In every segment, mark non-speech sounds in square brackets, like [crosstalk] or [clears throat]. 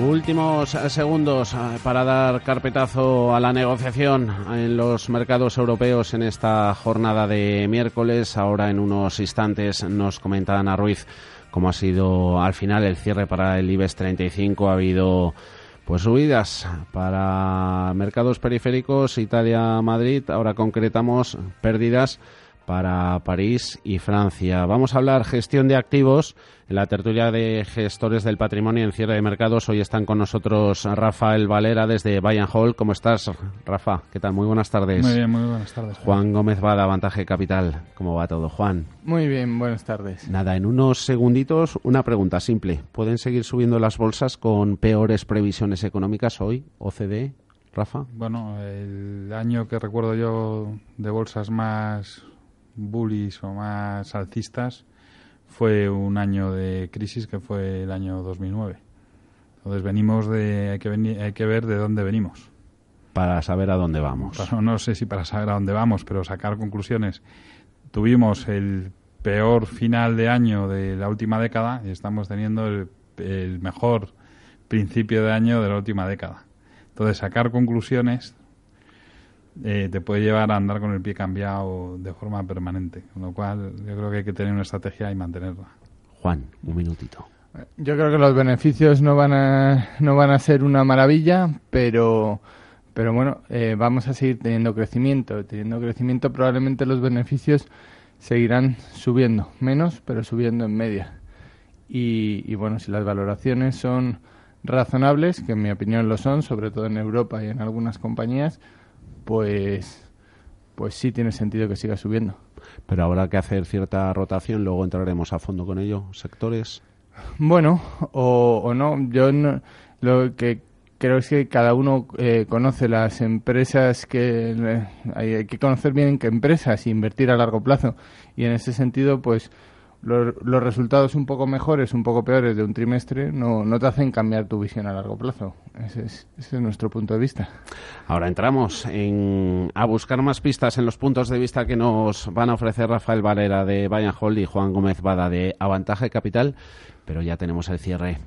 Últimos segundos eh, para dar carpetazo a la negociación en los mercados europeos en esta jornada de miércoles. Ahora en unos instantes nos comenta Ana Ruiz cómo ha sido al final el cierre para el IBEX 35. Ha habido pues subidas para mercados periféricos, Italia, Madrid. Ahora concretamos pérdidas para París y Francia. Vamos a hablar gestión de activos en la tertulia de gestores del patrimonio en cierre de mercados. Hoy están con nosotros Rafael Valera desde Bayern Hall. ¿Cómo estás, Rafa? ¿Qué tal? Muy buenas tardes. Muy bien, muy buenas tardes. Juan Gómez Bada, Avantaje Capital. ¿Cómo va todo, Juan? Muy bien, buenas tardes. Nada, en unos segunditos una pregunta simple. ¿Pueden seguir subiendo las bolsas con peores previsiones económicas hoy, OCDE? Rafa. Bueno, el año que recuerdo yo de bolsas más bullies o más alcistas fue un año de crisis que fue el año 2009. Entonces venimos de hay que hay que ver de dónde venimos para saber a dónde vamos. no sé si para saber a dónde vamos, pero sacar conclusiones. Tuvimos el peor final de año de la última década y estamos teniendo el, el mejor principio de año de la última década. Entonces, sacar conclusiones eh, te puede llevar a andar con el pie cambiado de forma permanente. Con lo cual, yo creo que hay que tener una estrategia y mantenerla. Juan, un minutito. Yo creo que los beneficios no van a, no van a ser una maravilla, pero, pero bueno, eh, vamos a seguir teniendo crecimiento. Teniendo crecimiento, probablemente los beneficios seguirán subiendo, menos, pero subiendo en media. Y, y bueno, si las valoraciones son razonables, que en mi opinión lo son, sobre todo en Europa y en algunas compañías, pues, pues sí tiene sentido que siga subiendo. Pero habrá que hacer cierta rotación, luego entraremos a fondo con ello. ¿Sectores? Bueno, o, no. Yo lo que creo es que cada uno eh, conoce las empresas que hay, que conocer bien qué empresas e invertir a largo plazo. Y en ese sentido, pues los, resultados un poco mejores, un poco peores de un trimestre no, no te hacen cambiar tu visión a largo plazo. Ese es, nuestro punto de vista. Ahora entramos en, a buscar más pistas en los puntos de vista que nos van a ofrecer Rafael Valera de Bayern Hold y Juan Gómez Bada de Avantaje Capital, pero ya tenemos el cierre.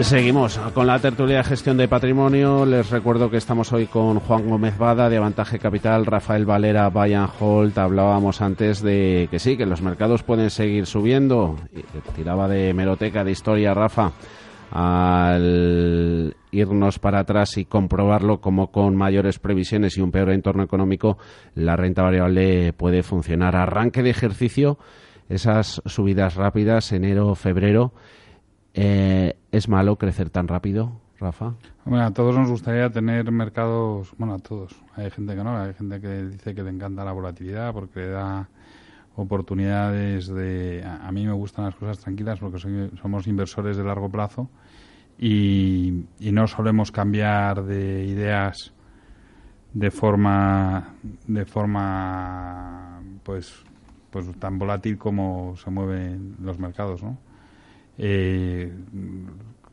Seguimos con la tertulia de gestión de patrimonio. Les recuerdo que estamos hoy con Juan Gómez Bada de Avantaje Capital, Rafael Valera, Bayern Holt. Hablábamos antes de que sí, que los mercados pueden seguir subiendo. Tiraba de meroteca de historia, Rafa, al irnos para atrás y comprobarlo como con mayores previsiones y un peor entorno económico, la renta variable puede funcionar. Arranque de ejercicio, esas subidas rápidas, enero, febrero eh, ¿Es malo crecer tan rápido, Rafa? Bueno, a todos nos gustaría tener mercados, bueno, a todos. Hay gente que no, hay gente que dice que le encanta la volatilidad porque le da oportunidades de... A, mí me gustan las cosas tranquilas porque somos inversores de largo plazo y, no solemos cambiar de ideas de forma de forma pues pues tan volátil como se mueven los mercados, ¿no? Eh,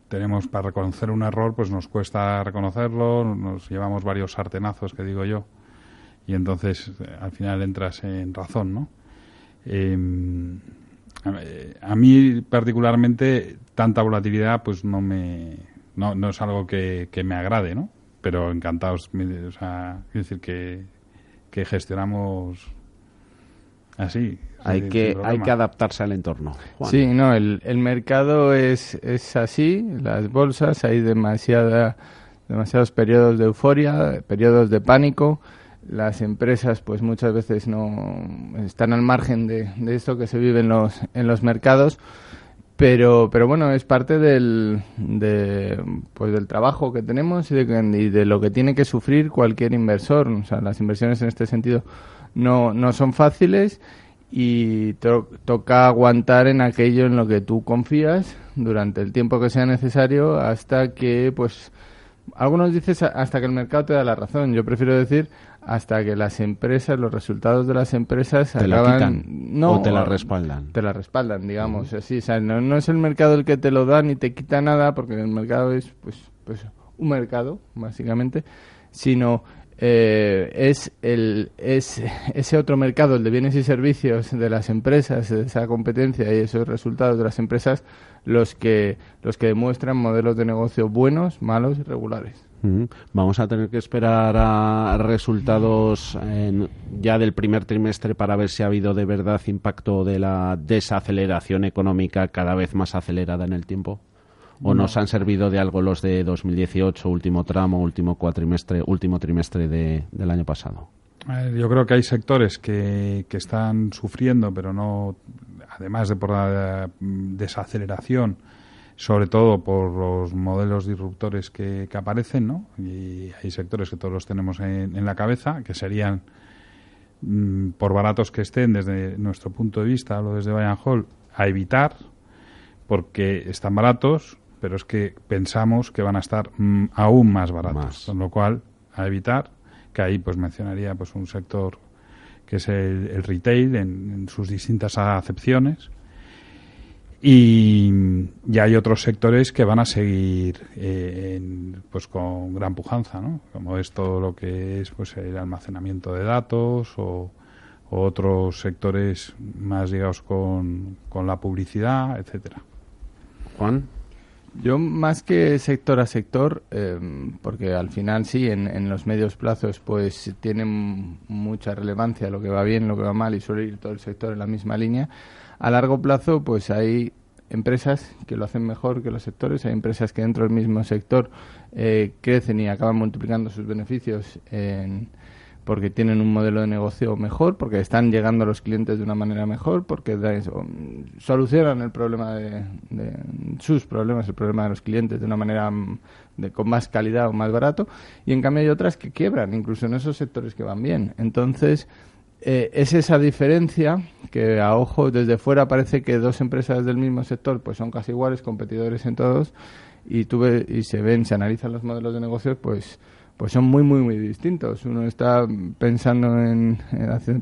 tenemos para reconocer un error, pues nos cuesta reconocerlo, nos llevamos varios sartenazos, que digo yo, y entonces eh, al final entras en razón, ¿no? Em, a mí particularmente tanta volatilidad pues no me no, no es algo que, que me agrade, ¿no? Pero encantados, o sea, decir que, que gestionamos así. Hay que, hay que adaptarse al entorno. Sí, no, el, el mercado es, es así, las bolsas, hay demasiada, demasiados periodos de euforia, periodos de pánico. Las empresas, pues muchas veces no están al margen de, de esto que se vive en los, en los mercados. Pero, pero bueno, es parte del, de, pues del trabajo que tenemos y de, y de lo que tiene que sufrir cualquier inversor. O sea, las inversiones en este sentido no, no son fáciles y toca aguantar en aquello en lo que tú confías durante el tiempo que sea necesario hasta que, pues, algunos dices hasta que el mercado te da la razón. Yo prefiero decir hasta que las empresas, los resultados de las empresas te acaban, no, o te la respaldan. Te la respaldan, digamos, así. O sea, no, no, es el mercado el que te lo da ni te quita nada, porque el mercado es, pues, pues un mercado, básicamente, sino eh, es, el, es ese otro mercado, el de bienes y servicios de las empresas, esa competencia y esos resultados de las empresas, los que, los que demuestran modelos de negocio buenos, malos y regulares. Vamos a tener que esperar a resultados ya del primer trimestre para ver si ha habido de verdad impacto de la desaceleración económica cada vez más acelerada en el tiempo. ¿O nos han servido de algo los de 2018, último tramo, último cuatrimestre, último trimestre del año pasado? yo creo que hay sectores que, que están sufriendo, pero no, además de por la desaceleración, sobre todo por los modelos disruptores que, que aparecen, ¿no? Y hay sectores que todos los tenemos en, la cabeza, que serían, mm, por baratos que estén desde nuestro punto de vista, hablo desde Bayern Hall, a evitar, porque están baratos, pero es que pensamos que van a estar mm, aún más baratos, con lo cual a evitar, que ahí pues mencionaría pues un sector que es el, retail en, sus distintas acepciones y, hay otros sectores que van a seguir eh, pues con gran pujanza, ¿no? como es todo lo que es pues el almacenamiento de datos o, o otros sectores más ligados con, con la publicidad, etcétera. Juan. Yo más que sector a sector, eh, porque al final sí, en, en, los medios plazos pues tienen mucha relevancia lo que va bien, lo que va mal y suele ir todo el sector en la misma línea. A largo plazo pues hay empresas que lo hacen mejor que los sectores, hay empresas que dentro del mismo sector eh, crecen y acaban multiplicando sus beneficios en porque tienen un modelo de negocio mejor, porque están llegando a los clientes de una manera mejor, porque solucionan el problema de, sus problemas, el problema de los clientes de una manera mm, de, con más calidad o más barato, y en cambio hay otras que quiebran, incluso en esos sectores que van bien. Entonces, eh, es esa diferencia que a ojo desde fuera parece que dos empresas del mismo sector pues son casi iguales, competidores en todos, y, tú y se ven, se analizan los modelos de negocios, pues pues son muy, muy, muy distintos. Uno está pensando en,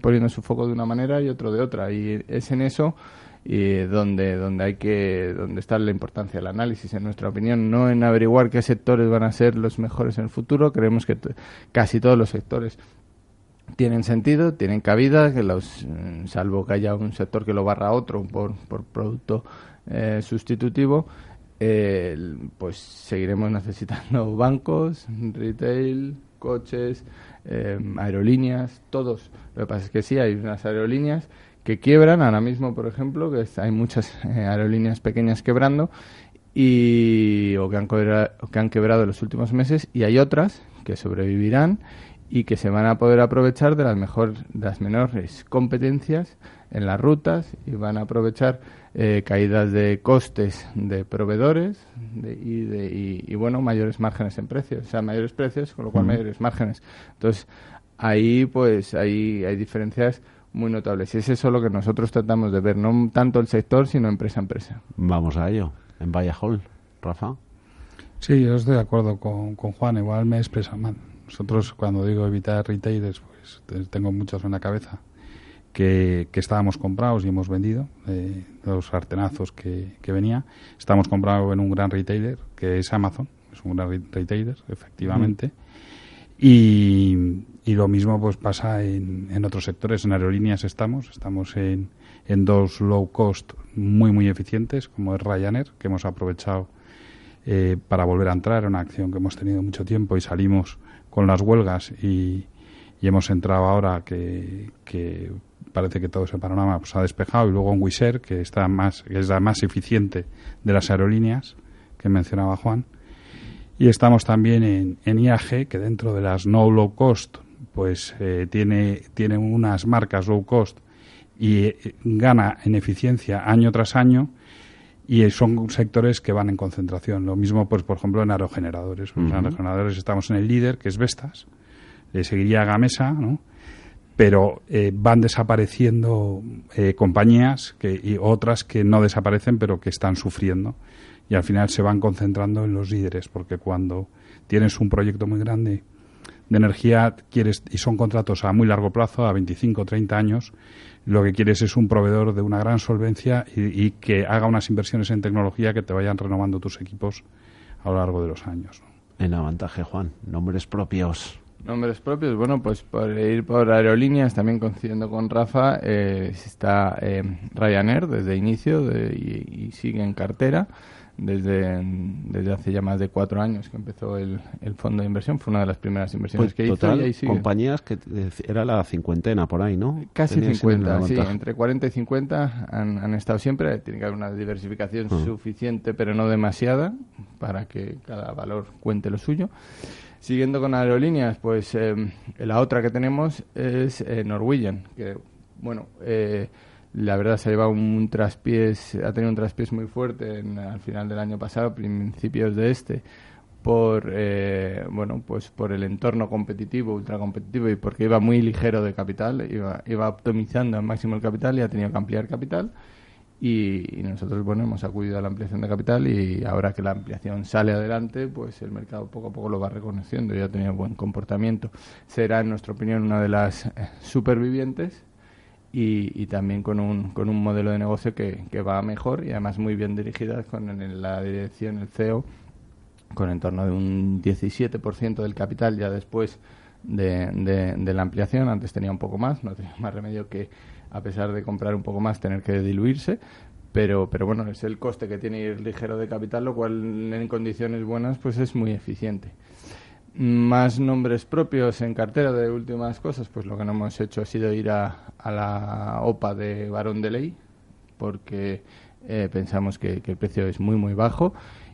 poniendo su foco de una manera y otro de otra. Y es en eso y donde donde hay que donde está la importancia del análisis en nuestra opinión no en averiguar qué sectores van a ser los mejores en el futuro creemos que casi todos los sectores tienen sentido tienen cabida que los mm, salvo que haya un sector que lo barra otro por por producto eh, sustitutivo pues seguiremos necesitando [laughs] bancos, retail, coches, em, aerolíneas, todos. Lo que pasa es que sí, hay unas aerolíneas que quiebran ahora mismo, por ejemplo, que hay muchas eh, aerolíneas pequeñas quebrando y o que han quebrado, que han quebrado en los últimos meses y hay otras que sobrevivirán y que se van a poder aprovechar de las mejor, de las menores competencias en las rutas y van a aprovechar eh, caídas de costes de proveedores y, de, y, bueno, mayores márgenes en precios, o sea, mayores precios, con lo cual mayores márgenes. Entonces, ahí pues ahí hay diferencias muy notables y es eso lo que nosotros tratamos de ver, no tanto el sector, sino empresa a empresa. Vamos a ello, en Vaya Hall, Rafa. Sí, yo estoy de acuerdo con, con Juan, igual me expresa mal. Nosotros cuando digo evitar retailers, pues tengo muchos en la cabeza que, estábamos comprados y hemos vendido, eh, los sartenazos que, que venía. Estamos comprados en un gran retailer, que es Amazon, es un gran retailer, efectivamente. Y, y, lo mismo pues pasa en, en, otros sectores. En aerolíneas estamos, estamos en, en dos low cost muy, muy eficientes, como es Ryanair, que hemos aprovechado eh, para volver a entrar. Una acción que hemos tenido mucho tiempo y salimos con las huelgas y, y hemos entrado ahora que, parece que todo ese panorama pues, ha despejado y luego en Wizz que está más que es la más eficiente de las aerolíneas que mencionaba Juan. Y estamos también en, en IAG que dentro de las no low cost pues eh, tiene tiene unas marcas low cost y eh, gana en eficiencia año tras año y son sectores que van en concentración. Lo mismo, pues, por ejemplo, en aerogeneradores. En aerogeneradores estamos en el líder, que es Vestas, le seguiría Gamesa, ¿no? pero eh, van desapareciendo eh, compañías que, y otras que no desaparecen pero que están sufriendo y al final se van concentrando en los líderes porque cuando tienes un proyecto muy grande de energía quieres y son contratos a muy largo plazo a 25 o 30 años lo que quieres es un proveedor de una gran solvencia y, que haga unas inversiones en tecnología que te vayan renovando tus equipos a lo largo de los años. En avantaje, Juan, nombres propios. Nombres propios, bueno, pues por ir por aerolíneas, también coincidiendo con Rafa, eh, está eh, Ryanair desde inicio y, sigue en cartera desde, desde hace ya más de cuatro años que empezó el, el fondo de inversión. Fue una de las primeras inversiones pues que hizo. Y sigue. compañías que era la cincuentena por ahí, ¿no? Casi cincuenta, sí, entre 40 y 50 han, han, estado siempre. Tiene que haber una diversificación ah. suficiente, pero no demasiada, para que cada valor cuente lo suyo. Siguiendo con aerolíneas, pues eh, la otra que tenemos es eh, Norwegian, que, bueno, eh, la verdad se ha llevado un traspiés, ha tenido un traspiés muy fuerte en, al final del año pasado, principios de este, por bueno pues por el entorno competitivo, ultra competitivo y porque iba muy ligero de capital, iba, iba optimizando al máximo el capital y ha tenido que ampliar capital. Y, nosotros bueno hemos acudido a la ampliación de capital y ahora que la ampliación sale adelante pues el mercado poco a poco lo va reconociendo y ha tenido buen comportamiento. Será en nuestra opinión una de las eh, supervivientes y, también con un, con un modelo de negocio que, que va mejor y además muy bien dirigida con la dirección el CEO con en torno de un 17% del capital ya después de, de, de, la ampliación antes tenía un poco más no tenía más remedio que a pesar de comprar un poco más, tener que diluirse. Pero, pero bueno, es el coste que tiene ir ligero de capital, lo cual en condiciones buenas pues es muy eficiente. Más nombres propios en cartera de últimas cosas, pues lo que no hemos hecho ha sido ir a, a la OPA de Barón de Ley, porque eh, pensamos que, el precio es muy, muy bajo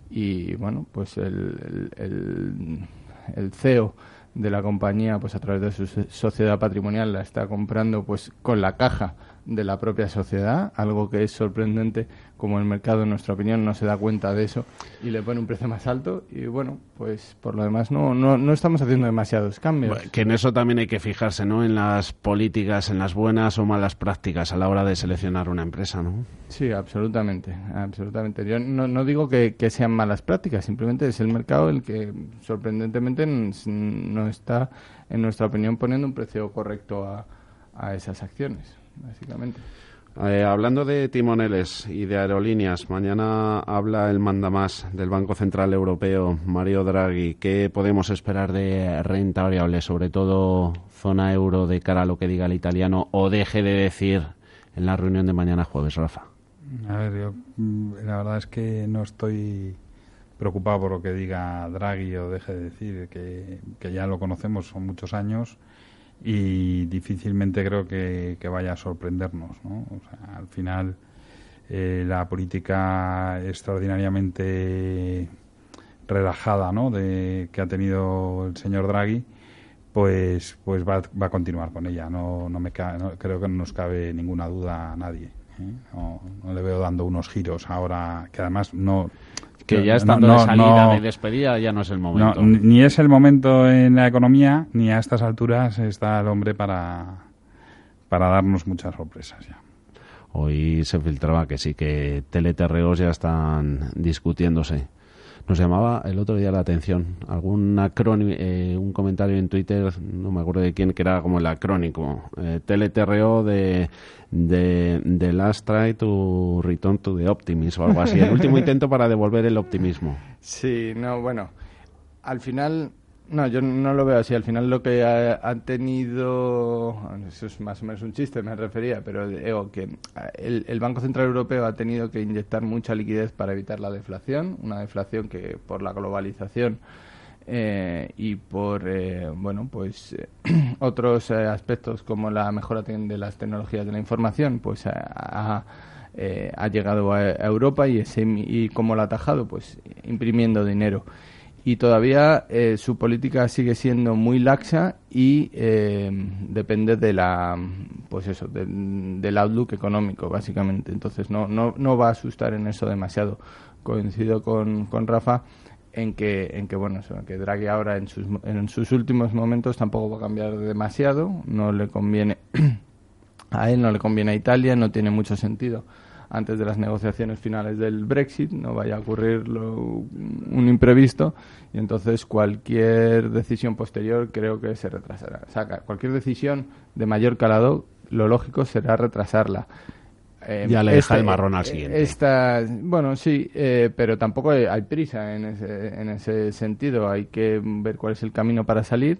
y bueno, pues el, el, el CEO de la compañía, pues a través de su sociedad patrimonial, la está comprando pues con la caja de la propia sociedad, algo que es sorprendente como el mercado, en nuestra opinión, no se da cuenta de eso y le pone un precio más alto y bueno, pues por lo demás no, no, no estamos haciendo demasiados cambios. que en eso también hay que fijarse, ¿no? En las políticas, en las buenas o malas prácticas a la hora de seleccionar una empresa, ¿no? Sí, absolutamente, absolutamente. Yo no, no digo que, que sean malas prácticas, simplemente es el mercado el que sorprendentemente no está, en nuestra opinión, poniendo un precio correcto a, a esas acciones básicamente. Eh, hablando de timoneles y de aerolíneas, mañana habla el mandamás del Banco Central Europeo, Mario Draghi. ¿Qué podemos esperar de renta variable, sobre todo zona euro, de cara a lo que diga el italiano o deje de decir en la reunión de mañana jueves, Rafa? A ver, yo mm, la verdad es que no estoy preocupado por lo que diga Draghi o deje de decir, que, que ya lo conocemos, son muchos años y difícilmente creo que, vaya a sorprendernos. ¿no? O sea, al final, eh, la política extraordinariamente relajada ¿no? de, que ha tenido el señor Draghi, pues, pues va, va a continuar con ella. No, no me creo que no nos cabe ninguna duda a nadie. ¿eh? No, no, le veo dando unos giros ahora, que además no que ya estando de salida, de despedida, ya no es el momento. ni es el momento en la economía, ni a estas alturas está el hombre para, para darnos muchas sorpresas ya. Hoy se filtraba que sí, que teleterreos ya están discutiéndose. Nos llamaba el otro día la atención algún acrónimo, eh, un comentario en Twitter, no me acuerdo de quién, que era como el acrónico, eh, TLTRO de, de, de, Last Try to Return to the Optimism o algo así, el último [laughs] intento para devolver el optimismo. Sí, no, bueno, al final no, yo no lo veo así. Al final lo que han tenido, eso es más o menos un chiste, me refería, pero digo que el, el, Banco Central Europeo ha tenido que inyectar mucha liquidez para evitar la deflación, una deflación que por la globalización eh, y por eh, bueno pues eh, [clears throat] otros eh, aspectos como la mejora de las tecnologías de la información, pues ha, eh, ha llegado a Europa y, ese, y cómo lo ha atajado, pues imprimiendo dinero y todavía eh, su política sigue siendo muy laxa y eh, depende de la pues eso del outlook económico básicamente. Entonces no, no, no va a asustar en eso demasiado. Coincido con, con Rafa en que en que bueno que Draghi ahora en sus, en sus últimos momentos tampoco va a cambiar demasiado. No le conviene [clears throat] a él no le conviene a Italia no tiene mucho sentido antes de las negociaciones finales del Brexit, no vaya a ocurrir un imprevisto y entonces cualquier decisión posterior creo que se retrasará. O sea, cualquier decisión de mayor calado, lo lógico será retrasarla. Eh, ya le deja el marrón al siguiente. Esta, bueno, sí, eh, pero tampoco hay prisa en ese, en ese sentido. Hay que ver cuál es el camino para salir.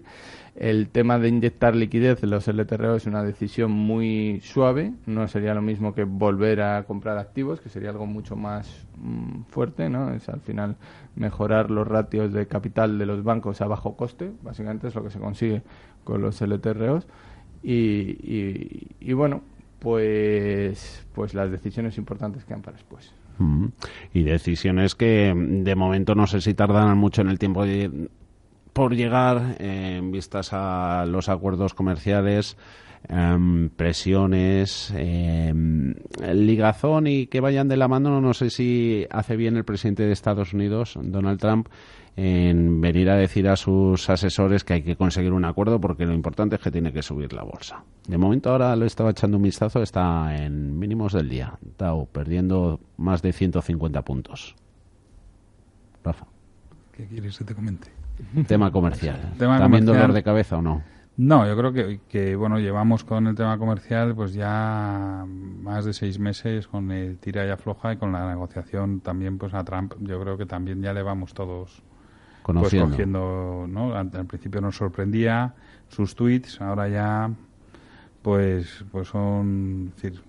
El tema de inyectar liquidez en los LTRO es una decisión muy suave. No sería lo mismo que volver a comprar activos, que sería algo mucho más mm, fuerte, ¿no? Es al final mejorar los ratios de capital de los bancos a bajo coste. Básicamente es lo que se consigue con los LTROs. Y, y, bueno, pues, pues las decisiones importantes quedan para después. Y decisiones que de momento no sé si tardan mucho en el tiempo de, por llegar en vistas a los acuerdos comerciales, em, presiones, em, ligazón y que vayan de la mano. No sé si hace bien el presidente de Estados Unidos, Donald Trump, en venir a decir a sus asesores que hay que conseguir un acuerdo porque lo importante es que tiene que subir la bolsa. De momento ahora lo estaba echando un vistazo, está en mínimos del día. Dow perdiendo más de 150 puntos. Rafa. ¿Qué quieres que te comente? Tema comercial. [laughs] ¿También dolor de cabeza o no? No, yo creo que, que, bueno, llevamos con el tema comercial pues ya más de seis meses con el tira y afloja y con la negociación también pues a Trump yo creo que también ya le vamos todos pues, Conociendo. Pues, cogiendo, ¿no? Al, principio nos sorprendía sus tweets, ahora ya pues pues son decir,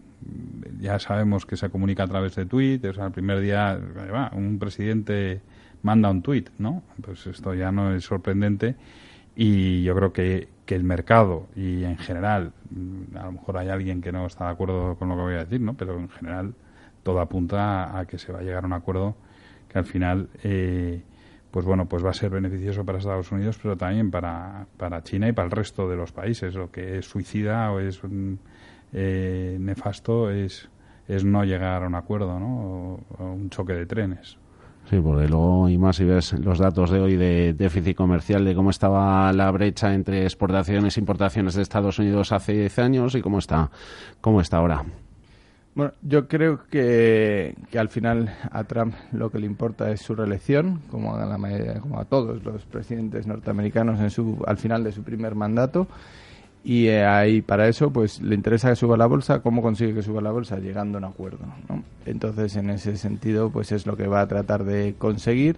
ya sabemos que se comunica a través de tweets, o sea, el primer día un presidente manda un tuit, ¿no? Pues esto ya no es sorprendente y yo creo que, que el mercado y en general, mm, a lo mejor hay alguien que no está de acuerdo con lo que voy a decir, ¿no? Pero en general todo apunta a que se va a llegar a un acuerdo que al final, eh, pues bueno, pues va a ser beneficioso para Estados Unidos, pero también para, para China y para el resto de los países. Lo que es suicida o es eh, nefasto es, es no llegar a un acuerdo, ¿no? o un choque de trenes. Sí, porque luego, y más si ves los datos de hoy de déficit comercial, de cómo estaba la brecha entre exportaciones e importaciones de Estados Unidos hace 10 años y cómo está, cómo está ahora. Bueno, yo creo que, que al final a Trump lo que le importa es su reelección, como a, la mayoría, como a todos los presidentes norteamericanos en su, al final de su primer mandato y eh, ahí para eso pues le interesa que suba la bolsa cómo consigue que suba la bolsa llegando a un acuerdo ¿no? entonces en ese sentido pues es lo que va a tratar de conseguir.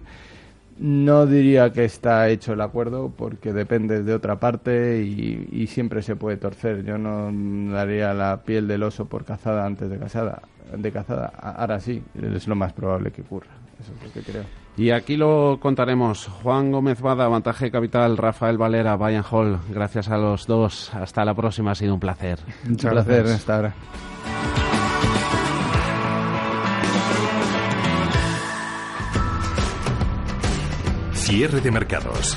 No diría que está hecho el acuerdo porque depende de otra parte y, y siempre se puede torcer. Yo no daría la piel del oso por cazada antes de cazada de cazada. Ahora sí es lo más probable que ocurra eso es lo que creo y aquí lo contaremos. Juan Gómez Bada, Avantaje Capital, Rafael Valera, Bayern Hall. Gracias a los dos. Hasta la próxima. Ha sido un placer. Muchas un placer. Hasta ahora. Cierre de mercados.